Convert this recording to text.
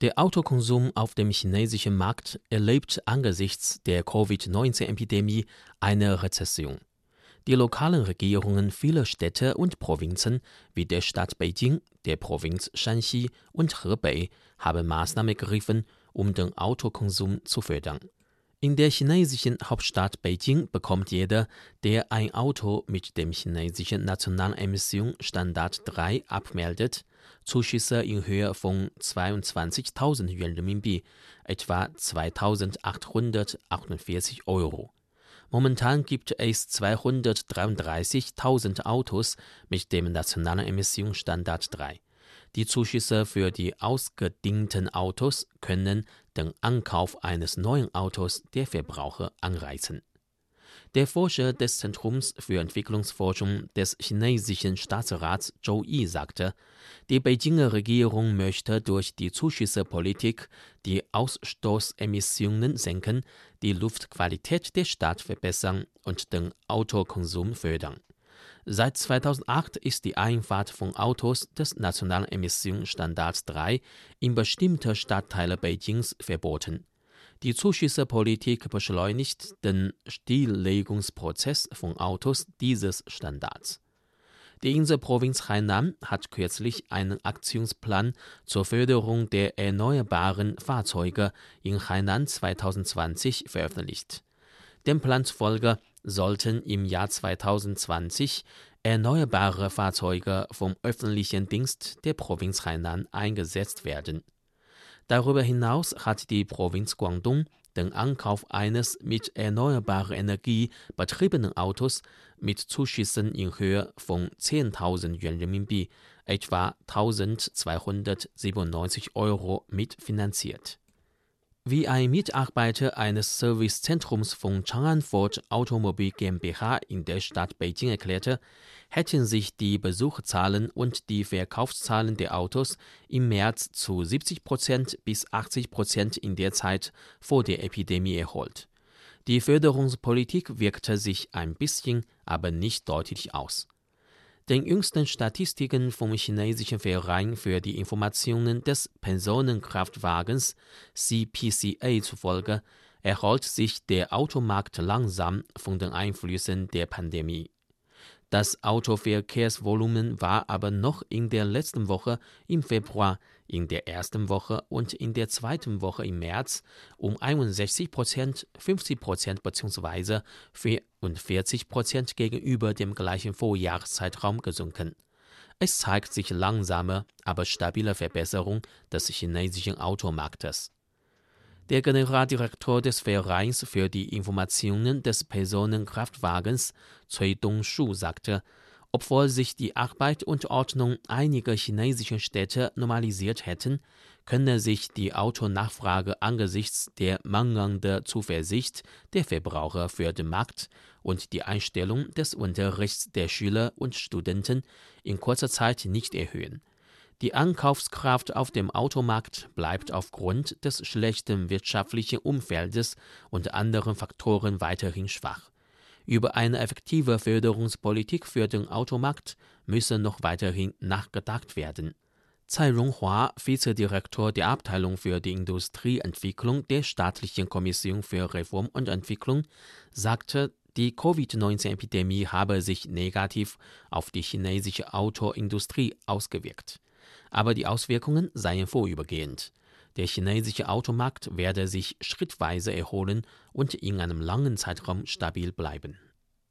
Der Autokonsum auf dem chinesischen Markt erlebt angesichts der Covid-19-Epidemie eine Rezession. Die lokalen Regierungen vieler Städte und Provinzen wie der Stadt Beijing, der Provinz Shanxi und Hebei haben Maßnahmen ergriffen, um den Autokonsum zu fördern. In der chinesischen Hauptstadt Beijing bekommt jeder, der ein Auto mit dem chinesischen nationalen Emissionsstandard 3 abmeldet, Zuschüsse in Höhe von 22.000 Yuan Renminbi, etwa 2.848 Euro. Momentan gibt es 233.000 Autos mit dem nationalen Emissionsstandard 3. Die Zuschüsse für die ausgedienten Autos können den Ankauf eines neuen Autos der Verbraucher anreizen. Der Forscher des Zentrums für Entwicklungsforschung des chinesischen Staatsrats Zhou Yi sagte, die Beijinger Regierung möchte durch die Zuschüssepolitik die Ausstoßemissionen senken, die Luftqualität der Stadt verbessern und den Autokonsum fördern. Seit 2008 ist die Einfahrt von Autos des nationalen Emissionsstandards 3 in bestimmte Stadtteile Beijings verboten. Die Zuschüssepolitik beschleunigt den Stilllegungsprozess von Autos dieses Standards. Die Inselprovinz Hainan hat kürzlich einen Aktionsplan zur Förderung der erneuerbaren Fahrzeuge in Hainan 2020 veröffentlicht. Dem Plan zufolge sollten im Jahr 2020 erneuerbare Fahrzeuge vom öffentlichen Dienst der Provinz Hainan eingesetzt werden. Darüber hinaus hat die Provinz Guangdong den Ankauf eines mit erneuerbarer Energie betriebenen Autos mit Zuschüssen in Höhe von 10.000 Yuan Renminbi, etwa 1.297 Euro, mitfinanziert. Wie ein Mitarbeiter eines Servicezentrums von Chang'an Ford Automobil GmbH in der Stadt Beijing erklärte, hätten sich die Besucherzahlen und die Verkaufszahlen der Autos im März zu 70 Prozent bis 80 Prozent in der Zeit vor der Epidemie erholt. Die Förderungspolitik wirkte sich ein bisschen, aber nicht deutlich aus. Den jüngsten Statistiken vom chinesischen Verein für die Informationen des Personenkraftwagens CPCA zufolge erholt sich der Automarkt langsam von den Einflüssen der Pandemie. Das Autoverkehrsvolumen war aber noch in der letzten Woche im Februar, in der ersten Woche und in der zweiten Woche im März um 61 Prozent, 50 Prozent bzw. 44 Prozent gegenüber dem gleichen Vorjahreszeitraum gesunken. Es zeigt sich langsame, aber stabile Verbesserung des chinesischen Automarktes. Der Generaldirektor des Vereins für die Informationen des Personenkraftwagens, Cui Dongshu, sagte, obwohl sich die Arbeit und Ordnung einiger chinesischer Städte normalisiert hätten, könne sich die Autonachfrage angesichts der mangelnden Zuversicht der Verbraucher für den Markt und die Einstellung des Unterrichts der Schüler und Studenten in kurzer Zeit nicht erhöhen. Die Ankaufskraft auf dem Automarkt bleibt aufgrund des schlechten wirtschaftlichen Umfeldes und anderen Faktoren weiterhin schwach. Über eine effektive Förderungspolitik für den Automarkt müsse noch weiterhin nachgedacht werden. Tsai Ronghua, Vizedirektor der Abteilung für die Industrieentwicklung der Staatlichen Kommission für Reform und Entwicklung, sagte, die Covid-19-Epidemie habe sich negativ auf die chinesische Autoindustrie ausgewirkt aber die Auswirkungen seien vorübergehend. Der chinesische Automarkt werde sich schrittweise erholen und in einem langen Zeitraum stabil bleiben